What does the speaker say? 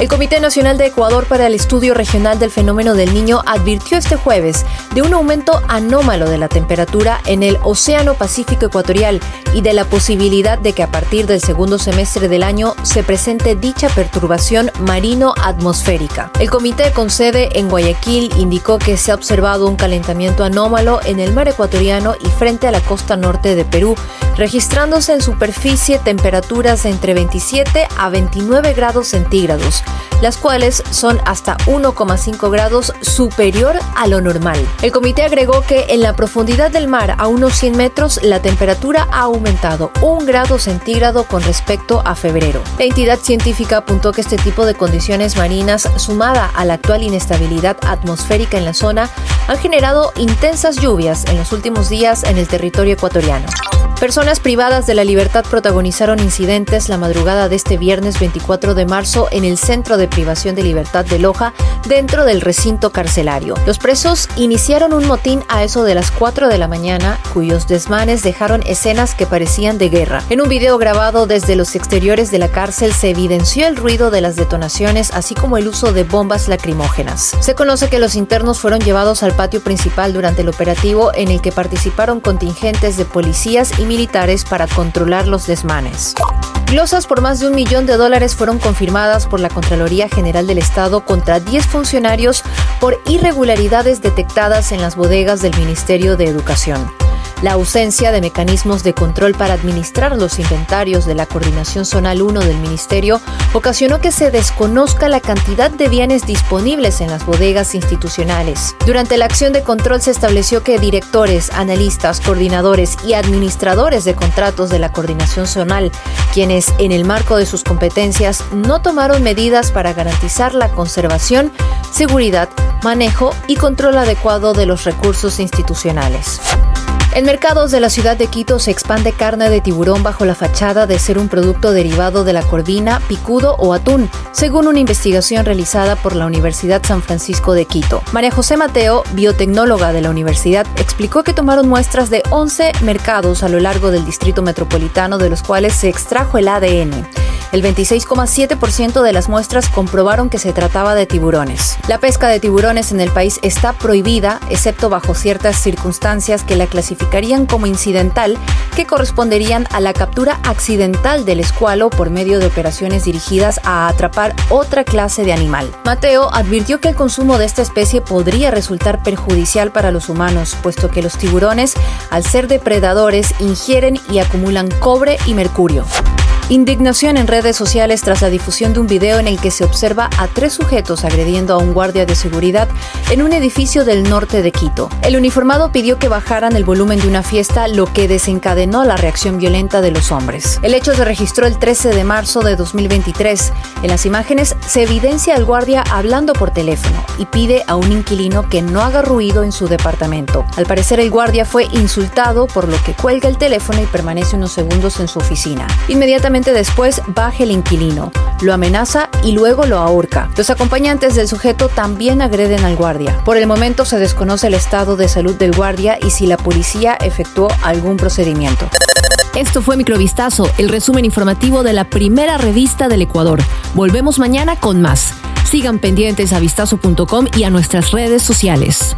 El Comité Nacional de Ecuador para el Estudio Regional del Fenómeno del Niño advirtió este jueves de un aumento anómalo de la temperatura en el Océano Pacífico Ecuatorial y de la posibilidad de que a partir del segundo semestre del año se presente dicha perturbación marino-atmosférica. El comité con sede en Guayaquil indicó que se ha observado un calentamiento anómalo en el mar ecuatoriano y frente a la costa norte de Perú, registrándose en superficie temperaturas entre 27 a 29 grados centígrados las cuales son hasta 1,5 grados superior a lo normal. El comité agregó que en la profundidad del mar a unos 100 metros la temperatura ha aumentado un grado centígrado con respecto a febrero. La entidad científica apuntó que este tipo de condiciones marinas, sumada a la actual inestabilidad atmosférica en la zona, han generado intensas lluvias en los últimos días en el territorio ecuatoriano. Personas privadas de la libertad protagonizaron incidentes la madrugada de este viernes 24 de marzo en el Centro de Privación de Libertad de Loja, dentro del recinto carcelario. Los presos iniciaron un motín a eso de las 4 de la mañana, cuyos desmanes dejaron escenas que parecían de guerra. En un video grabado desde los exteriores de la cárcel se evidenció el ruido de las detonaciones, así como el uso de bombas lacrimógenas. Se conoce que los internos fueron llevados al patio principal durante el operativo en el que participaron contingentes de policías y militares para controlar los desmanes. Glosas por más de un millón de dólares fueron confirmadas por la Contraloría General del Estado contra 10 funcionarios por irregularidades detectadas en las bodegas del Ministerio de Educación. La ausencia de mecanismos de control para administrar los inventarios de la Coordinación Zonal 1 del Ministerio ocasionó que se desconozca la cantidad de bienes disponibles en las bodegas institucionales. Durante la acción de control se estableció que directores, analistas, coordinadores y administradores de contratos de la Coordinación Zonal, quienes en el marco de sus competencias no tomaron medidas para garantizar la conservación, seguridad, manejo y control adecuado de los recursos institucionales. En mercados de la ciudad de Quito se expande carne de tiburón bajo la fachada de ser un producto derivado de la corvina, picudo o atún, según una investigación realizada por la Universidad San Francisco de Quito. María José Mateo, biotecnóloga de la universidad, explicó que tomaron muestras de 11 mercados a lo largo del distrito metropolitano de los cuales se extrajo el ADN. El 26,7% de las muestras comprobaron que se trataba de tiburones. La pesca de tiburones en el país está prohibida, excepto bajo ciertas circunstancias que la clasificarían como incidental, que corresponderían a la captura accidental del escualo por medio de operaciones dirigidas a atrapar otra clase de animal. Mateo advirtió que el consumo de esta especie podría resultar perjudicial para los humanos, puesto que los tiburones, al ser depredadores, ingieren y acumulan cobre y mercurio. Indignación en redes sociales tras la difusión de un video en el que se observa a tres sujetos agrediendo a un guardia de seguridad en un edificio del norte de Quito. El uniformado pidió que bajaran el volumen de una fiesta, lo que desencadenó la reacción violenta de los hombres. El hecho se registró el 13 de marzo de 2023. En las imágenes se evidencia al guardia hablando por teléfono y pide a un inquilino que no haga ruido en su departamento. Al parecer el guardia fue insultado por lo que cuelga el teléfono y permanece unos segundos en su oficina. Después baja el inquilino, lo amenaza y luego lo ahorca. Los acompañantes del sujeto también agreden al guardia. Por el momento se desconoce el estado de salud del guardia y si la policía efectuó algún procedimiento. Esto fue Microvistazo, el resumen informativo de la primera revista del Ecuador. Volvemos mañana con más. Sigan pendientes a vistazo.com y a nuestras redes sociales.